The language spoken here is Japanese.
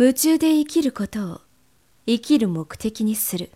夢中で生きることを生きる目的にする。